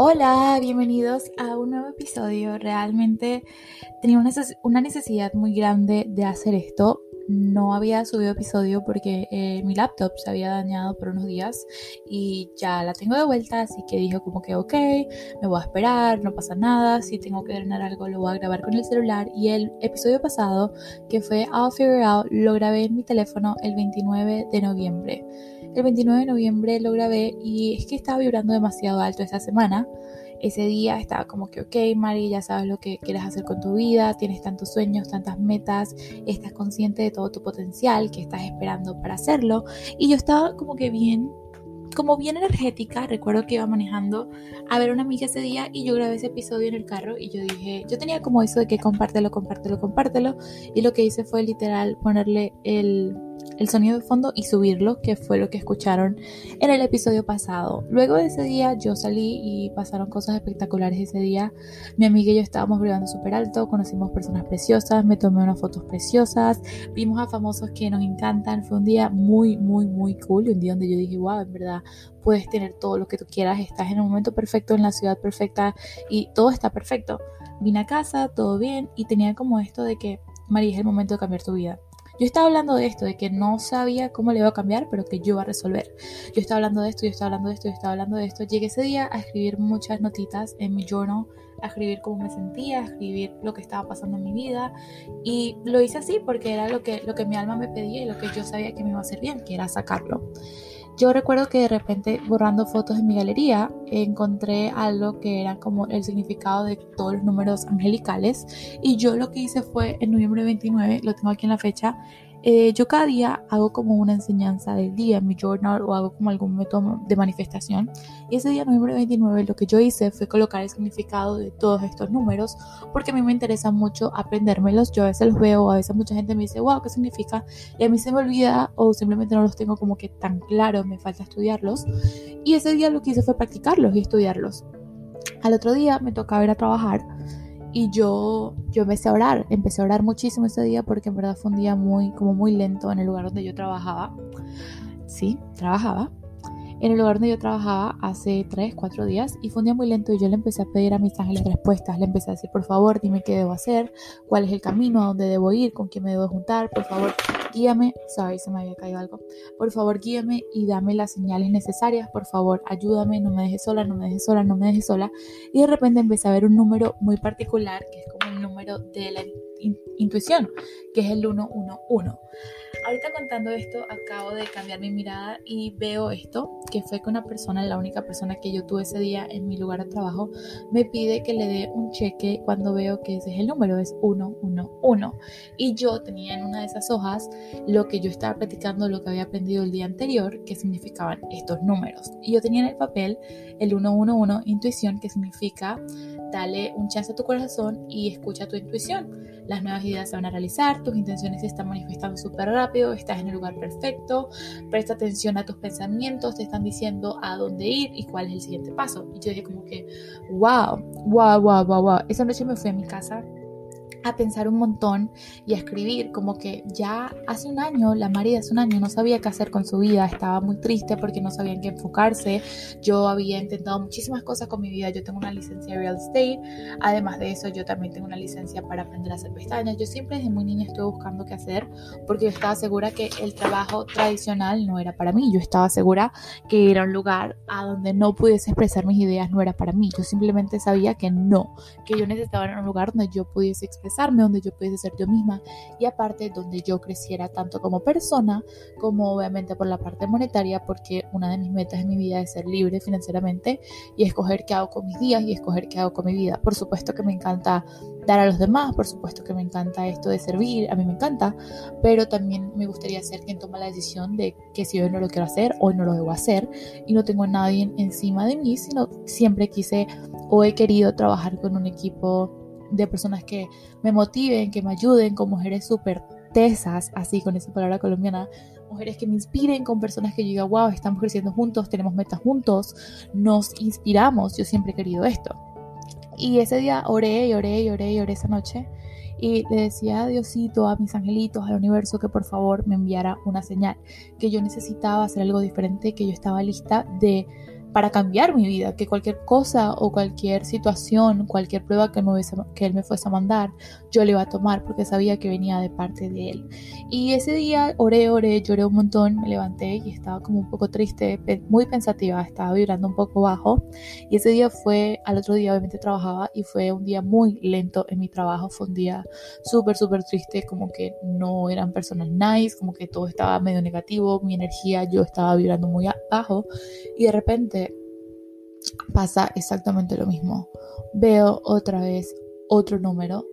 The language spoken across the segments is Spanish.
Hola, bienvenidos a un nuevo episodio. Realmente tenía una necesidad muy grande de hacer esto. No había subido episodio porque eh, mi laptop se había dañado por unos días y ya la tengo de vuelta, así que dije como que ok, me voy a esperar, no pasa nada, si tengo que drenar algo lo voy a grabar con el celular y el episodio pasado que fue I'll Figure Out lo grabé en mi teléfono el 29 de noviembre. El 29 de noviembre lo grabé y es que estaba vibrando demasiado alto esa semana. Ese día estaba como que, ok, Mari, ya sabes lo que quieres hacer con tu vida, tienes tantos sueños, tantas metas, estás consciente de todo tu potencial que estás esperando para hacerlo. Y yo estaba como que bien como bien energética, recuerdo que iba manejando a ver una amiga ese día y yo grabé ese episodio en el carro y yo dije, yo tenía como eso de que compártelo, compártelo, compártelo y lo que hice fue literal ponerle el el sonido de fondo y subirlo, que fue lo que escucharon en el episodio pasado. Luego de ese día yo salí y pasaron cosas espectaculares ese día. Mi amiga y yo estábamos brillando súper alto, conocimos personas preciosas, me tomé unas fotos preciosas, vimos a famosos que nos encantan. Fue un día muy, muy, muy cool, un día donde yo dije, wow, en verdad puedes tener todo lo que tú quieras, estás en un momento perfecto, en la ciudad perfecta y todo está perfecto. Vine a casa, todo bien y tenía como esto de que, María, es el momento de cambiar tu vida yo estaba hablando de esto, de que no sabía cómo le iba a cambiar, pero que yo iba a resolver. Yo estaba hablando de esto, yo estaba hablando de esto, yo estaba hablando de esto. Llegué ese día a escribir muchas notitas en mi journal, a escribir cómo me sentía, a escribir lo que estaba pasando en mi vida. Y lo hice así porque era lo que, lo que mi alma me pedía y lo que yo sabía que me iba a hacer bien, que era sacarlo. Yo recuerdo que de repente borrando fotos en mi galería encontré algo que era como el significado de todos los números angelicales y yo lo que hice fue en noviembre 29, lo tengo aquí en la fecha, eh, yo cada día hago como una enseñanza del día en mi journal o hago como algún método de manifestación. Y ese día, noviembre 29, lo que yo hice fue colocar el significado de todos estos números porque a mí me interesa mucho aprendérmelos. Yo a veces los veo, a veces mucha gente me dice, wow, ¿qué significa? Y a mí se me olvida o simplemente no los tengo como que tan claros, me falta estudiarlos. Y ese día lo que hice fue practicarlos y estudiarlos. Al otro día me tocaba ir a trabajar y yo, yo empecé a orar, empecé a orar muchísimo ese día porque en verdad fue un día muy, como muy lento en el lugar donde yo trabajaba. Sí, trabajaba en el lugar donde yo trabajaba hace 3, 4 días y fue un día muy lento y yo le empecé a pedir a mis ángeles respuestas, le empecé a decir, por favor, dime qué debo hacer, cuál es el camino, a dónde debo ir, con quién me debo juntar, por favor, guíame, sorry, se me había caído algo, por favor, guíame y dame las señales necesarias, por favor, ayúdame, no me dejes sola, no me dejes sola, no me dejes sola. Y de repente empecé a ver un número muy particular, que es como el número de la intuición, que es el 111. Ahorita contando esto, acabo de cambiar mi mirada y veo esto, que fue que una persona, la única persona que yo tuve ese día en mi lugar de trabajo, me pide que le dé un cheque cuando veo que ese es el número, es 111. Y yo tenía en una de esas hojas lo que yo estaba practicando, lo que había aprendido el día anterior, que significaban estos números. Y yo tenía en el papel el 111, intuición, que significa dale un chance a tu corazón y escucha tu intuición. Las nuevas ideas se van a realizar, tus intenciones se están manifestando súper rápido, estás en el lugar perfecto, presta atención a tus pensamientos, te están diciendo a dónde ir y cuál es el siguiente paso. Y yo dije como que, wow, wow, wow, wow, wow. Esa noche me fui a mi casa a pensar un montón y a escribir, como que ya hace un año, la María hace un año no sabía qué hacer con su vida, estaba muy triste porque no sabía en qué enfocarse, yo había intentado muchísimas cosas con mi vida, yo tengo una licencia de real estate, además de eso yo también tengo una licencia para aprender a hacer pestañas, yo siempre desde muy niña estuve buscando qué hacer porque yo estaba segura que el trabajo tradicional no era para mí, yo estaba segura que ir a un lugar a donde no pudiese expresar mis ideas no era para mí, yo simplemente sabía que no, que yo necesitaba un lugar donde yo pudiese expresar donde yo pudiese ser yo misma y aparte donde yo creciera tanto como persona como obviamente por la parte monetaria porque una de mis metas en mi vida es ser libre financieramente y escoger qué hago con mis días y escoger qué hago con mi vida. Por supuesto que me encanta dar a los demás, por supuesto que me encanta esto de servir, a mí me encanta, pero también me gustaría ser quien toma la decisión de que si hoy no lo quiero hacer, hoy no lo debo hacer y no tengo a nadie encima de mí, sino siempre quise o he querido trabajar con un equipo de personas que me motiven, que me ayuden, con mujeres súper tesas, así con esa palabra colombiana, mujeres que me inspiren, con personas que yo diga, wow, estamos creciendo juntos, tenemos metas juntos, nos inspiramos, yo siempre he querido esto. Y ese día oré y oré oré oré esa noche y le decía a Diosito, a mis angelitos, al universo que por favor me enviara una señal, que yo necesitaba hacer algo diferente, que yo estaba lista de para cambiar mi vida, que cualquier cosa o cualquier situación, cualquier prueba que, me que él me fuese a mandar, yo le iba a tomar porque sabía que venía de parte de él. Y ese día oré, oré, lloré un montón, me levanté y estaba como un poco triste, muy pensativa, estaba vibrando un poco bajo. Y ese día fue, al otro día obviamente trabajaba y fue un día muy lento en mi trabajo, fue un día súper, súper triste, como que no eran personas nice, como que todo estaba medio negativo, mi energía, yo estaba vibrando muy bajo y de repente pasa exactamente lo mismo. Veo otra vez otro número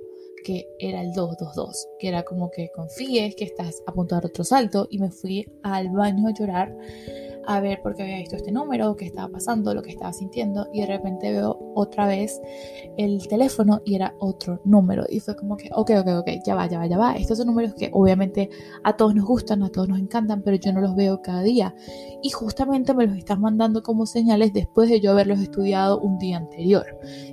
que era el 222, que era como que confíes que estás a punto de dar otro salto y me fui al baño a llorar a ver por qué había visto este número, qué estaba pasando, lo que estaba sintiendo y de repente veo otra vez el teléfono y era otro número y fue como que, ok, ok, ok, ya va, ya va, ya va. Estos son números que obviamente a todos nos gustan, a todos nos encantan, pero yo no los veo cada día y justamente me los estás mandando como señales después de yo haberlos estudiado un día anterior.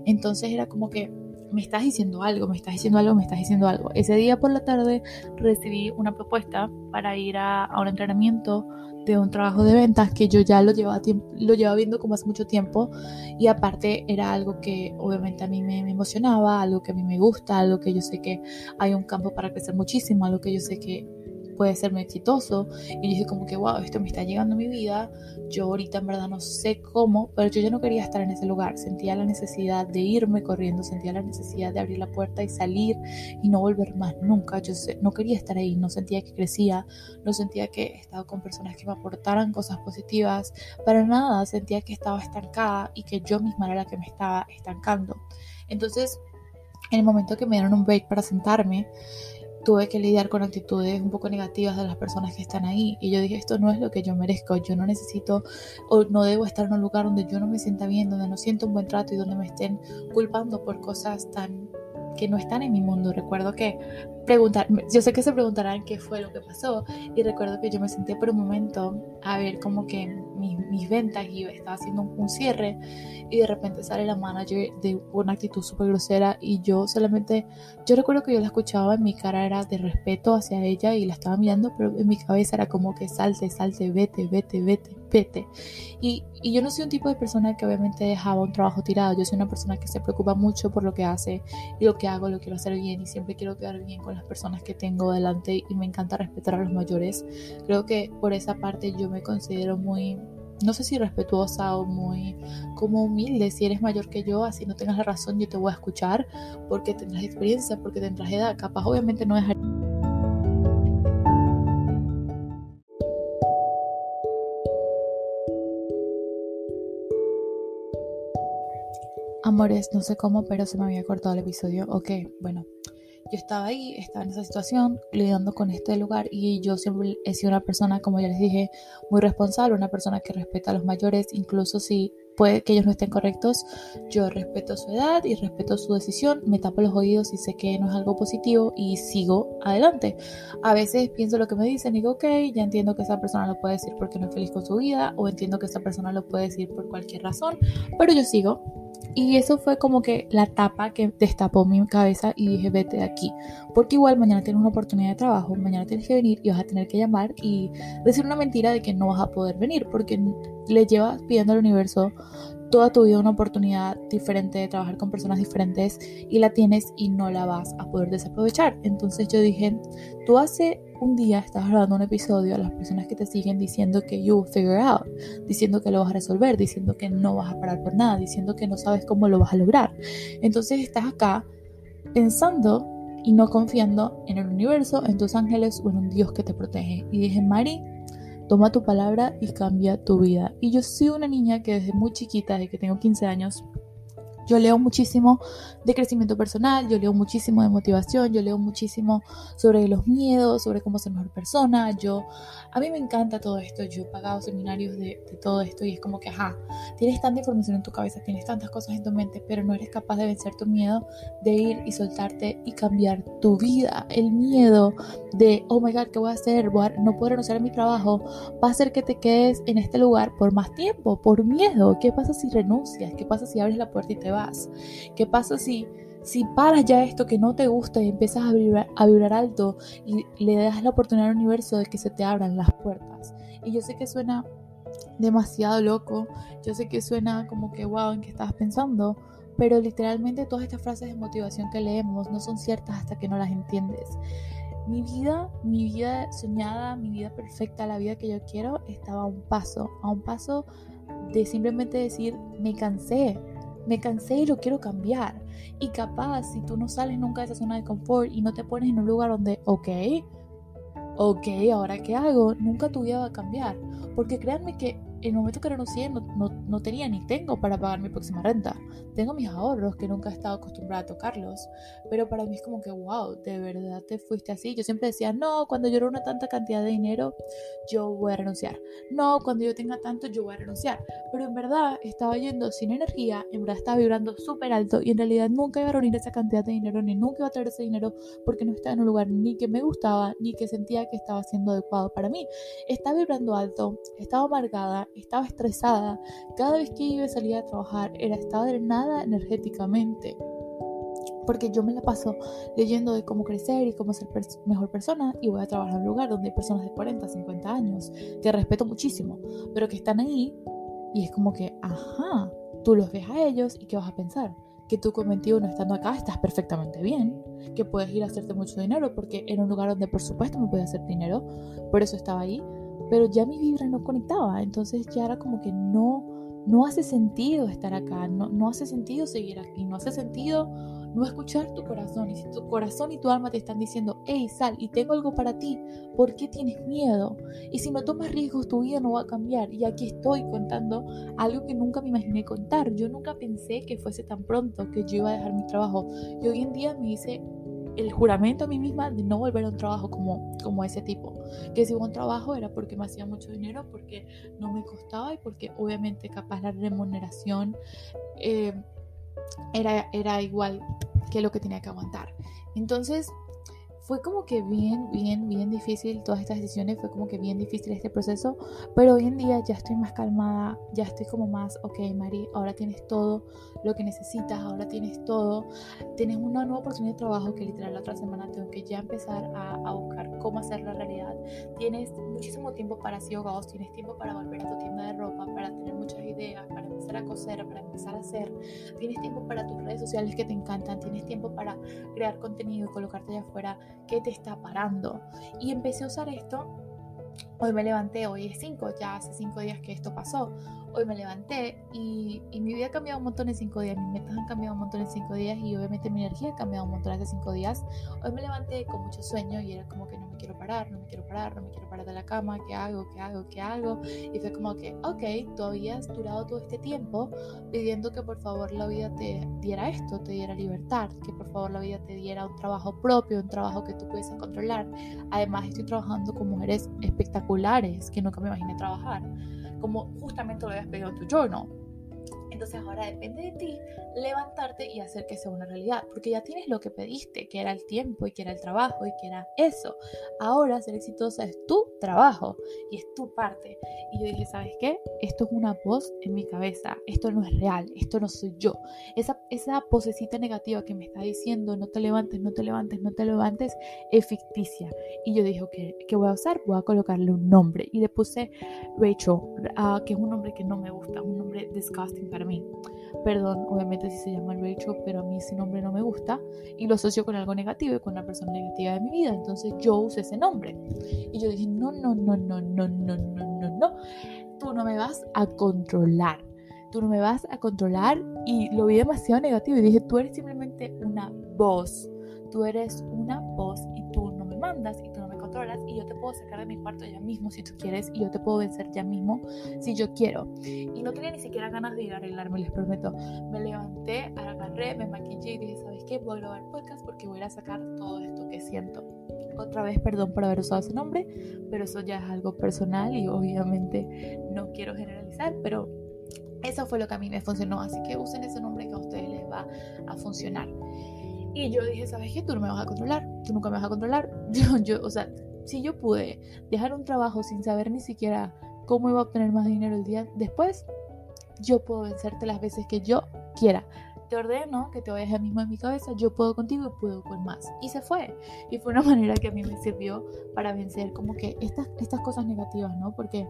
Entonces era como que me estás diciendo algo, me estás diciendo algo, me estás diciendo algo. Ese día por la tarde recibí una propuesta para ir a, un entrenamiento de un trabajo de ventas que yo ya lo llevaba, lo llevaba viendo como hace mucho tiempo. Y aparte era algo que obviamente a mí me, me, emocionaba, algo que a mí me gusta, algo que yo sé que hay un campo para crecer muchísimo, algo que yo sé que puede ser muy exitoso. Y dije como que, wow, esto me está llegando a mi vida. Yo ahorita en verdad no sé cómo, pero yo ya no quería estar en ese lugar. Sentía la necesidad de irme corriendo, sentía la necesidad de abrir la puerta y salir y no volver más nunca. Yo no quería estar ahí, no sentía que crecía, no sentía que estaba con personas que me aportaran cosas positivas. Para nada, sentía que estaba estancada y que yo misma era la que me estaba estancando. Entonces, en el momento que me dieron un break para sentarme, tuve que lidiar con actitudes un poco negativas de las personas que están ahí. Y yo dije, esto no es lo que yo merezco, yo no necesito o no debo estar en un lugar donde yo no me sienta bien, donde no siento un buen trato y donde me estén culpando por cosas tan que no están en mi mundo. Recuerdo que preguntar, yo sé que se preguntarán qué fue lo que pasó y recuerdo que yo me senté por un momento a ver como que mis, mis ventas y estaba haciendo un, cierre y de repente sale la manager de una actitud súper grosera y yo solamente, yo recuerdo que yo la escuchaba, en mi cara era de respeto hacia ella y la estaba mirando, pero en mi cabeza era como que salte, salte, vete, vete, vete, vete. Y, y yo no soy un tipo de persona que obviamente dejaba un trabajo tirado, yo soy una persona que se preocupa mucho por lo que hace y lo que hago, lo quiero hacer bien y siempre quiero quedar bien con las personas que tengo delante y me encanta respetar a los mayores. Creo que por esa parte yo me considero muy, no sé si respetuosa o muy como humilde. Si eres mayor que yo, así no tengas la razón, yo te voy a escuchar porque tendrás experiencia, porque tendrás edad. Capaz obviamente no dejar... Amores, no sé cómo, pero se me había cortado el episodio. Ok, bueno, yo estaba ahí, estaba en esa situación, lidiando con este lugar y yo siempre he sido una persona, como ya les dije, muy responsable, una persona que respeta a los mayores, incluso si puede que ellos no estén correctos, yo respeto su edad y respeto su decisión, me tapo los oídos y sé que no es algo positivo y sigo adelante. A veces pienso lo que me dicen y digo, ok, ya entiendo que esa persona lo puede decir porque no es feliz con su vida o entiendo que esa persona lo puede decir por cualquier razón, pero yo sigo y eso fue como que la tapa que destapó mi cabeza y dije, vete de aquí. Porque igual mañana tienes una oportunidad de trabajo, mañana tienes que venir y vas a tener que llamar y decir una mentira de que no vas a poder venir. Porque le llevas pidiendo al universo toda tu vida una oportunidad diferente de trabajar con personas diferentes y la tienes y no la vas a poder desaprovechar. Entonces yo dije, tú hace un día estás grabando un episodio a las personas que te siguen diciendo que you figure out, diciendo que lo vas a resolver, diciendo que no vas a parar por nada, diciendo que no sabes cómo lo vas a lograr. Entonces estás acá pensando y no confiando en el universo, en tus ángeles o en un Dios que te protege. Y dije, Mari, Toma tu palabra y cambia tu vida. Y yo soy una niña que desde muy chiquita, desde que tengo 15 años, yo leo muchísimo de crecimiento personal, yo leo muchísimo de motivación, yo leo muchísimo sobre los miedos, sobre cómo ser mejor persona. Yo, a mí me encanta todo esto. Yo he pagado seminarios de, de, todo esto y es como que, ajá, tienes tanta información en tu cabeza, tienes tantas cosas en tu mente, pero no eres capaz de vencer tu miedo de ir y soltarte y cambiar tu vida. El miedo de, oh my god, ¿qué voy a hacer? no puedo renunciar a mi trabajo, va a hacer que te quedes en este lugar por más tiempo, por miedo. ¿Qué pasa si renuncias? ¿Qué pasa si abres la puerta y te vas? ¿Qué pasa si, si paras ya esto que no te gusta y empiezas a vibrar, a vibrar alto y le das la oportunidad al universo de que se te abran las puertas? Y yo sé que suena demasiado loco. Yo sé que suena como que, wow, ¿en qué estabas pensando? Pero literalmente todas estas frases de motivación que leemos no son ciertas hasta que no las entiendes. Mi vida, mi vida soñada, mi vida perfecta, la vida que yo quiero, estaba a un paso, a un paso de simplemente decir, me cansé, me cansé y lo quiero cambiar. Y capaz, si tú no sales nunca de esa zona de confort y no te pones en un lugar donde, ok, ok, ahora qué hago, nunca tu vida va a cambiar. Porque créanme que el momento que renuncié no, no, tenía ni tengo para pagar mi próxima renta. Tengo mis ahorros que nunca he estado acostumbrada a tocarlos. Pero para mí es como que, wow, de verdad te fuiste así. Yo siempre decía, no, cuando yo una tanta cantidad de dinero, yo voy a renunciar. No, cuando yo tenga tanto, yo voy a renunciar. Pero en verdad estaba yendo sin energía, en verdad estaba vibrando súper alto y en realidad nunca iba a reunir esa cantidad de dinero, ni nunca iba a traer ese dinero porque no estaba en un lugar ni que me gustaba, ni que sentía que estaba siendo adecuado para mí. Estaba vibrando alto, estaba amargada estaba estresada. Cada vez que iba a salir a trabajar era estaba drenada energéticamente. Porque yo me la paso leyendo de cómo crecer y cómo ser mejor persona y voy a trabajar en un lugar donde hay personas de 40, 50 años que respeto muchísimo, pero que están ahí y es como que, ajá, tú los ves a ellos y ¿qué vas a pensar? Que tú con 21 estando acá estás perfectamente bien, que puedes ir a hacerte mucho dinero porque era un lugar donde por supuesto me podía hacer dinero, por eso estaba ahí, pero ya mi vibra no conectaba, entonces ya era como que no, no hace sentido estar acá, no, no hace sentido seguir aquí, no hace sentido no escuchar tu corazón. Y si tu corazón y tu alma te están diciendo, hey, sal y tengo algo para ti, ¿por qué tienes miedo? Y si no tomas riesgos, tu vida no va a cambiar. Y aquí estoy contando algo que nunca me imaginé contar. Yo nunca pensé que fuese tan pronto que yo iba a dejar mi trabajo. Y hoy en día me hice el juramento a mí misma de no volver a un trabajo como, como ese tipo. Que si hubo un trabajo era porque me hacía mucho dinero, porque no me costaba y porque obviamente capaz la remuneración eh, era, era igual que lo que tenía que aguantar. Entonces fue como que bien, bien, bien difícil todas estas decisiones, fue como que bien difícil este proceso, pero hoy en día ya estoy más calmada, ya estoy como más, ok, Mari, ahora tienes todo lo que necesitas, ahora tienes todo, tienes una nueva oportunidad de trabajo que literal la otra semana tengo que ya empezar a, a buscar cómo hacer la realidad, tienes muchísimo tiempo para así ahogados, tienes tiempo para volver a tu tienda de ropa, para tener muchas ideas, para empezar a coser, para empezar a hacer, tienes tiempo para tus redes sociales que te encantan, tienes tiempo para crear contenido y colocarte allá afuera qué te está parando. Y empecé a usar esto. Hoy me levanté, hoy es 5, ya hace 5 días que esto pasó. Hoy me levanté y, y, mi vida ha cambiado un montón en 5 días, mis metas han cambiado un montón en 5 días y obviamente mi energía ha cambiado un montón hace 5 días. Hoy me levanté con mucho sueño y era como que no me quiero parar, no me quiero parar, no me quiero parar de la cama, ¿qué hago? ¿Qué hago? ¿Qué hago? Y fue como que, ok, tú habías durado todo este tiempo pidiendo que por favor la vida te diera esto, te diera libertad, que por favor la vida te diera un trabajo propio, un trabajo que tú pudiesen controlar. Además estoy trabajando con mujeres espectaculares que nunca me imaginé trabajar como justamente lo habías pedido tu journal. Entonces ahora depende de ti levantarte y hacer que sea una realidad, porque ya tienes lo que pediste, que era el tiempo y que era el trabajo y que era eso. Ahora ser exitosa es tu trabajo y es tu parte. Y yo dije, ¿sabes qué? Esto es una voz en mi cabeza, esto no es real, esto no soy yo. Esa, esa vocecita negativa que me está diciendo, no te levantes, no te levantes, no te levantes, es ficticia. Y yo dije, ¿qué, qué voy a usar? Voy a colocarle un nombre. Y le puse Rachel, uh, que es un nombre que no me gusta, un nombre disgusting para mí. Perdón, obviamente si se llama Rachel, pero a mí ese nombre no me gusta y lo asocio con algo negativo y con una persona negativa de mi vida. Entonces yo usé ese nombre. Y yo dije, no, no, no, no, no, no, no, no, no. Tú no me vas a controlar. Tú no me vas a controlar. Y lo vi demasiado negativo y dije, tú eres simplemente una voz. Tú eres una voz y tú no me mandas y tú no me y yo te puedo sacar de mi cuarto ya mismo si tú quieres y yo te puedo vencer ya mismo si yo quiero. Y no tenía ni siquiera ganas de ir a arreglarme, les prometo. Me levanté, agarré, me maquillé y dije, ¿sabes qué? Voy a grabar podcast porque voy a sacar todo esto que siento. Otra vez, perdón por haber usado ese nombre, pero eso ya es algo personal y obviamente no quiero generalizar, pero eso fue lo que a mí me funcionó. Así que usen ese nombre que a ustedes les va a funcionar. Y yo dije, ¿sabes qué? Tú no me vas a controlar, tú nunca me vas a controlar. Yo, yo, o sea, si yo pude dejar un trabajo sin saber ni siquiera cómo iba a obtener más dinero el día después, yo puedo vencerte las veces que yo quiera. Te ordeno que te vayas a mismo en mi cabeza, yo puedo contigo y puedo con más. Y se fue. Y fue una manera que a mí me sirvió para vencer como que estas, estas cosas negativas, ¿no? Porque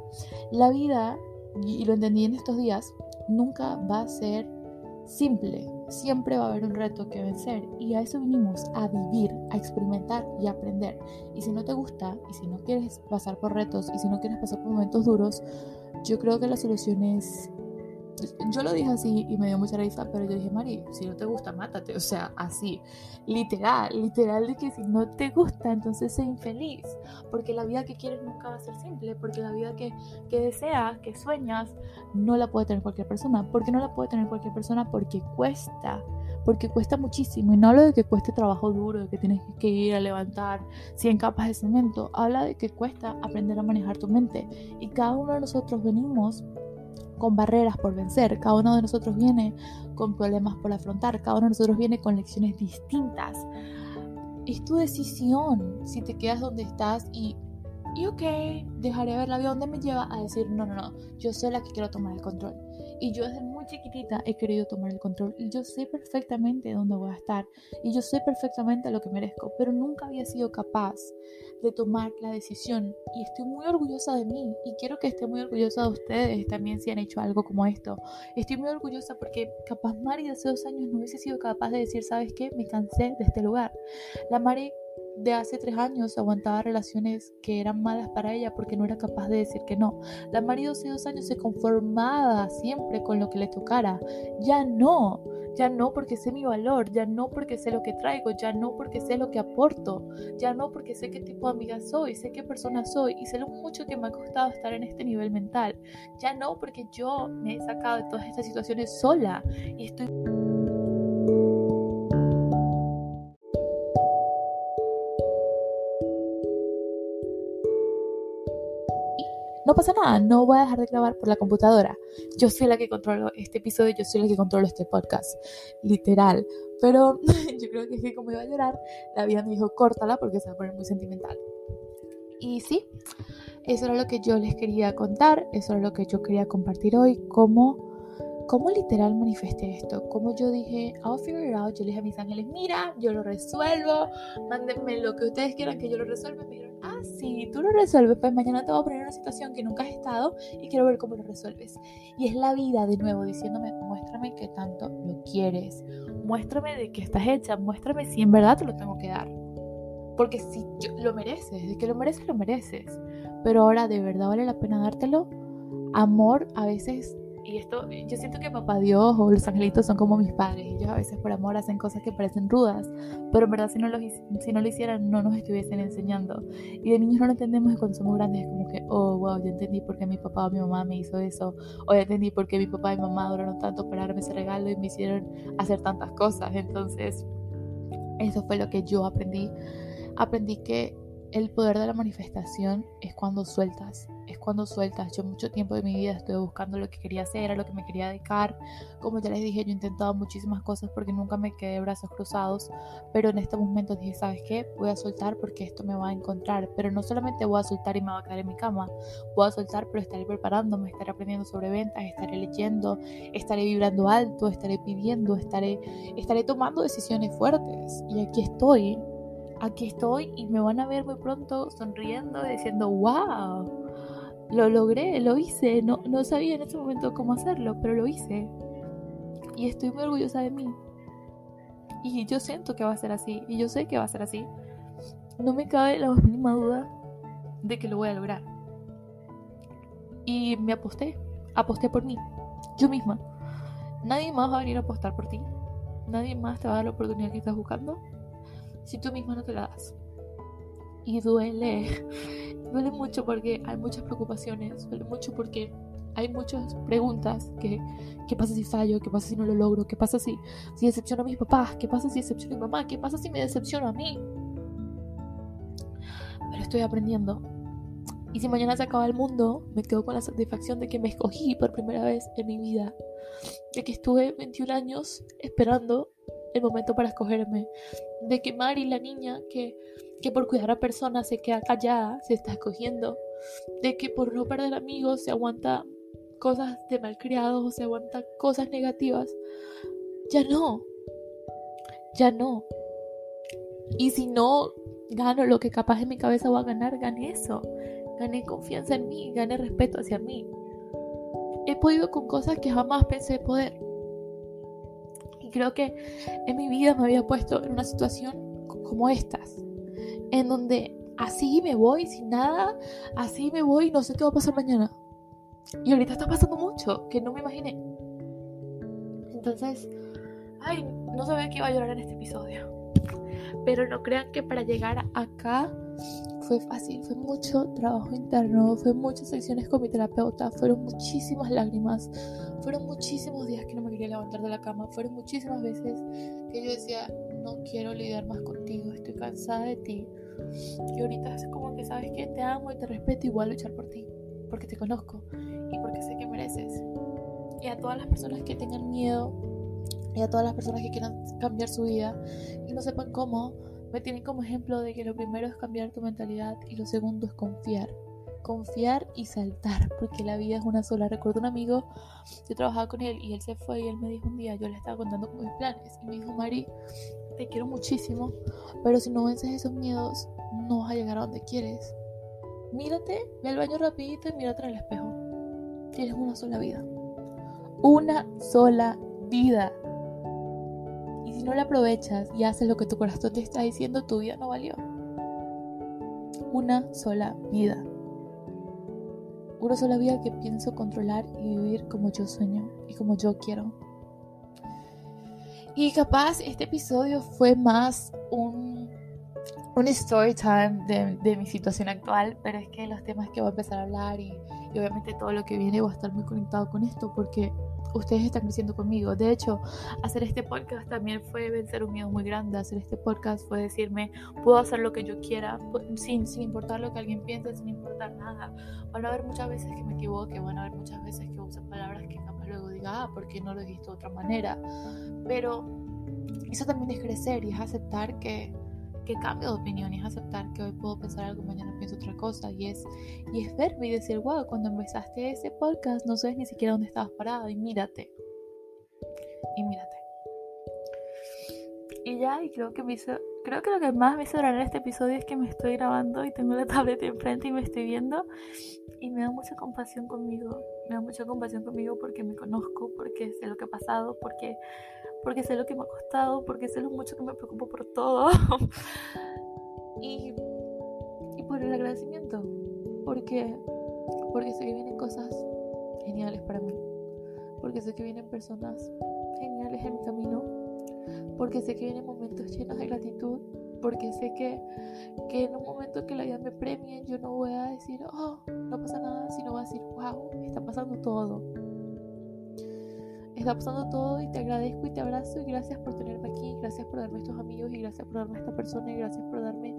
la vida y lo entendí en estos días, nunca va a ser simple. Siempre va a haber un reto que vencer y a eso vinimos, a vivir, a experimentar y a aprender. Y si no te gusta, y si no quieres pasar por retos, y si no quieres pasar por momentos duros, yo creo que la solución es yo lo dije así y me dio mucha risa, pero yo dije, Mari, si no te gusta, mátate. O sea, así, literal, literal de que si no te gusta, entonces sé infeliz. Porque la vida que quieres nunca va a ser simple, porque la vida que, que deseas, que sueñas, no la puede tener cualquier persona. ¿Por qué no la puede tener cualquier persona? Porque cuesta porque cuesta muchísimo. Y no hablo de que cueste trabajo duro, de que tienes que ir a levantar 100 capas de cemento. Habla de que cuesta aprender a manejar tu mente. Y cada uno de nosotros venimos con barreras por vencer, cada uno de nosotros viene con problemas por afrontar, cada uno de nosotros viene con lecciones distintas. Es tu decisión si te quedas donde estás y, y ok, dejaré ver la vida donde me lleva a decir, no, no, no, yo soy la que quiero tomar el control. Y yo desde muy chiquitita he querido tomar el control. Y yo sé perfectamente dónde voy a estar. Y yo sé perfectamente lo que merezco. Pero nunca había sido capaz de tomar la decisión. Y estoy muy orgullosa de mí. Y quiero que esté muy orgullosa de ustedes también si han hecho algo como esto. Estoy muy orgullosa porque capaz Mari hace dos años no hubiese sido capaz de decir, ¿sabes qué? Me cansé de este lugar. La Mari de hace tres años aguantaba relaciones que eran malas para ella porque no era capaz de decir que no. La marido hace dos años se conformaba siempre con lo que le tocara. Ya no, ya no porque sé mi valor, ya no porque sé lo que traigo, ya no porque sé lo que aporto, ya no porque sé qué tipo de amiga soy, sé qué persona soy y sé lo mucho que me ha costado estar en este nivel mental. Ya no porque yo me he sacado de todas estas situaciones sola y estoy... no pasa nada, no voy a dejar de grabar por la computadora. Yo soy la que controlo este episodio, yo soy la que controlo este podcast, literal. Pero yo creo que es que como iba a llorar, la vida me dijo, córtala porque se va a poner muy sentimental. Y sí, eso era lo que yo les quería contar, eso era lo que yo quería compartir hoy, cómo, cómo literal manifesté esto, cómo yo dije, I'll figure it out, yo le dije a mis ángeles, mira, yo lo resuelvo, mándenme lo que ustedes quieran que yo lo resuelva, me ah, sí, tú lo resuelves, pues mañana te voy a poner en una situación que nunca has estado y quiero ver cómo lo resuelves. Y es la vida de nuevo diciéndome, muéstrame qué tanto lo quieres, muéstrame de qué estás hecha, muéstrame si en verdad te lo tengo que dar. Porque si lo mereces, de que lo mereces, lo mereces. Pero ahora de verdad vale la pena dártelo. Amor a veces y esto, yo siento que papá Dios o los angelitos son como mis padres. Ellos a veces por amor hacen cosas que parecen rudas, pero en verdad si no, lo, si no lo hicieran no nos estuviesen enseñando. Y de niños no lo entendemos y cuando somos grandes es como que, oh, wow, ya entendí por qué mi papá o mi mamá me hizo eso. O ya entendí por qué mi papá y mi mamá duraron tanto para darme ese regalo y me hicieron hacer tantas cosas. Entonces, eso fue lo que yo aprendí. Aprendí que el poder de la manifestación es cuando sueltas, es cuando sueltas. Yo mucho tiempo de mi vida estuve buscando lo que quería hacer, a lo que me quería dedicar. Como ya les dije, yo he intentado muchísimas cosas porque nunca me quedé brazos cruzados, pero en este momento dije, ¿sabes qué? Voy a soltar porque esto me va a encontrar, pero no solamente voy a soltar y me va a quedar en mi cama, voy a soltar, pero estaré preparándome, estaré aprendiendo sobre ventas, estaré leyendo, estaré vibrando alto, estaré pidiendo, estaré, estaré tomando decisiones fuertes. Y aquí estoy aquí estoy y me van a ver muy pronto sonriendo, diciendo, wow, lo logré, lo hice, no, no sabía en ese momento cómo hacerlo, pero lo hice. Y estoy muy orgullosa de mí. Y yo siento que va a ser así, y yo sé que va a ser así. No me cabe la mínima duda de que lo voy a lograr. Y me aposté, aposté por mí, yo misma. Nadie más va a venir a apostar por ti. Nadie más te va a dar la oportunidad que estás buscando si tú misma no te la das. Y duele, duele mucho porque hay muchas preocupaciones, duele mucho porque hay muchas preguntas que qué pasa si fallo, qué pasa si no lo logro, qué pasa si, si decepciono a mis papás, qué pasa si decepciono a mi mamá, qué pasa si me decepciono a mí. Pero estoy aprendiendo. Y si mañana se acaba el mundo, me quedo con la satisfacción de que me escogí por primera vez en mi vida. De que estuve 21 años esperando el momento para escogerme. De que Mari, la niña que, que por cuidar a personas se queda callada, se está escogiendo. De que por no perder amigos se aguanta cosas de malcriados o se aguanta cosas negativas. Ya no. Ya no. Y si no gano lo que capaz en mi cabeza voy a ganar, gané eso. Gané confianza en mí, gané respeto hacia mí. he podido con cosas que jamás pensé poder. Y creo que en mi vida me había puesto en una situación como estas, en donde así me voy sin nada, así me voy no sé qué va a pasar mañana. Y ahorita está pasando mucho, que no me imaginé. Entonces, ay, no sabía que iba a llorar en este episodio. Pero no crean que para llegar acá fue fácil, fue mucho trabajo interno, fue muchas sesiones con mi terapeuta, fueron muchísimas lágrimas, fueron muchísimos días que no me quería levantar de la cama, fueron muchísimas veces que yo decía, no quiero lidiar más contigo, estoy cansada de ti. Y ahorita es como que sabes que te amo y te respeto, igual luchar por ti, porque te conozco y porque sé que mereces. Y a todas las personas que tengan miedo y a todas las personas que quieran cambiar su vida y no sepan cómo, me tienen como ejemplo de que lo primero es cambiar tu mentalidad y lo segundo es confiar. Confiar y saltar, porque la vida es una sola. Recuerdo un amigo, yo trabajaba con él y él se fue y él me dijo un día, yo le estaba contando mis planes y me dijo, Mari, te quiero muchísimo, pero si no vences esos miedos, no vas a llegar a donde quieres. Mírate, ve al baño rapidito y mírate en el espejo. Tienes una sola vida. Una sola vida. Y si no la aprovechas y haces lo que tu corazón te está diciendo, tu vida no valió. Una sola vida. Una sola vida que pienso controlar y vivir como yo sueño y como yo quiero. Y capaz este episodio fue más un, un story time de, de, mi situación actual, pero es que los temas que voy a empezar a hablar y, y obviamente todo lo que viene va a estar muy conectado con esto porque ustedes están creciendo conmigo. De hecho, hacer este podcast también fue vencer un miedo muy grande. Hacer este podcast fue decirme, puedo hacer lo que yo quiera sin, sin importar lo que alguien piense, sin importar nada. Van a haber muchas veces que me equivoque, van a haber muchas veces que use palabras que luego diga, ah, porque no lo he visto de otra manera. Pero eso también es crecer y es aceptar que que cambio de opinión y es aceptar que hoy puedo pensar algo, mañana pienso otra cosa y es, y es verme y decir, wow, cuando empezaste ese podcast no sabes ni siquiera dónde estabas parado y mírate. Y mírate. Y ya, y creo que me hizo, creo que lo que más me hizo llorar este episodio es que me estoy grabando y tengo la tableta enfrente y me estoy viendo y me da mucha compasión conmigo, me da mucha compasión conmigo porque me conozco, porque sé lo que ha pasado, porque porque sé lo que me ha costado, porque sé lo mucho que me preocupo por todo. y, y por el agradecimiento, porque, porque sé que vienen cosas geniales para mí, porque sé que vienen personas geniales en mi camino, porque sé que vienen momentos llenos de gratitud, porque sé que, que en un momento que la vida me premie, yo no voy a decir, oh, no pasa nada, sino voy a decir, wow, está pasando todo está pasando todo y te agradezco y te abrazo y gracias por tenerme aquí, gracias por darme estos amigos y gracias por darme esta persona y gracias por darme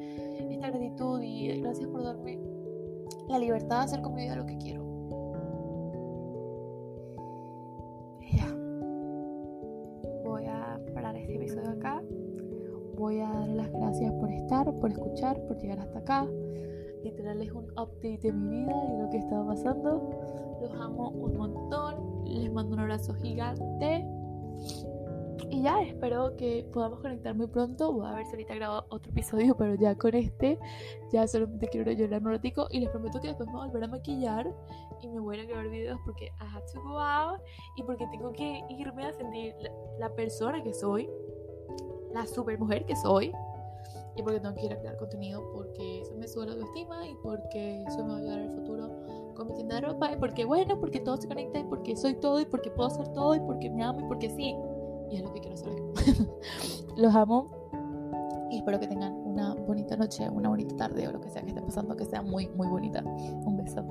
esta gratitud y gracias por darme la libertad de hacer con mi vida lo que quiero. Por escuchar, por llegar hasta acá y traerles un update de mi vida y lo que estaba pasando. Los amo un montón les mando un abrazo gigante. Y ya, espero que podamos conectar muy pronto. Voy a ver si ahorita grabo otro episodio, pero ya con este, ya solamente quiero llorar un ratico. Y les prometo que después me voy a volver a maquillar y me voy a grabar videos porque I have to go out y porque tengo que irme a sentir la, persona que soy, la super mujer que soy. Y porque tengo que ir a crear contenido porque eso me sube la autoestima y porque eso me va a ayudar en el futuro con mi tienda de ropa y porque bueno, porque todo se conecta y porque soy todo y porque puedo hacer todo y porque me amo y porque sí. Y es lo que quiero saber. Los amo y espero que tengan una bonita noche, una bonita tarde o lo que sea que esté pasando, que sea muy, muy bonita. Un beso.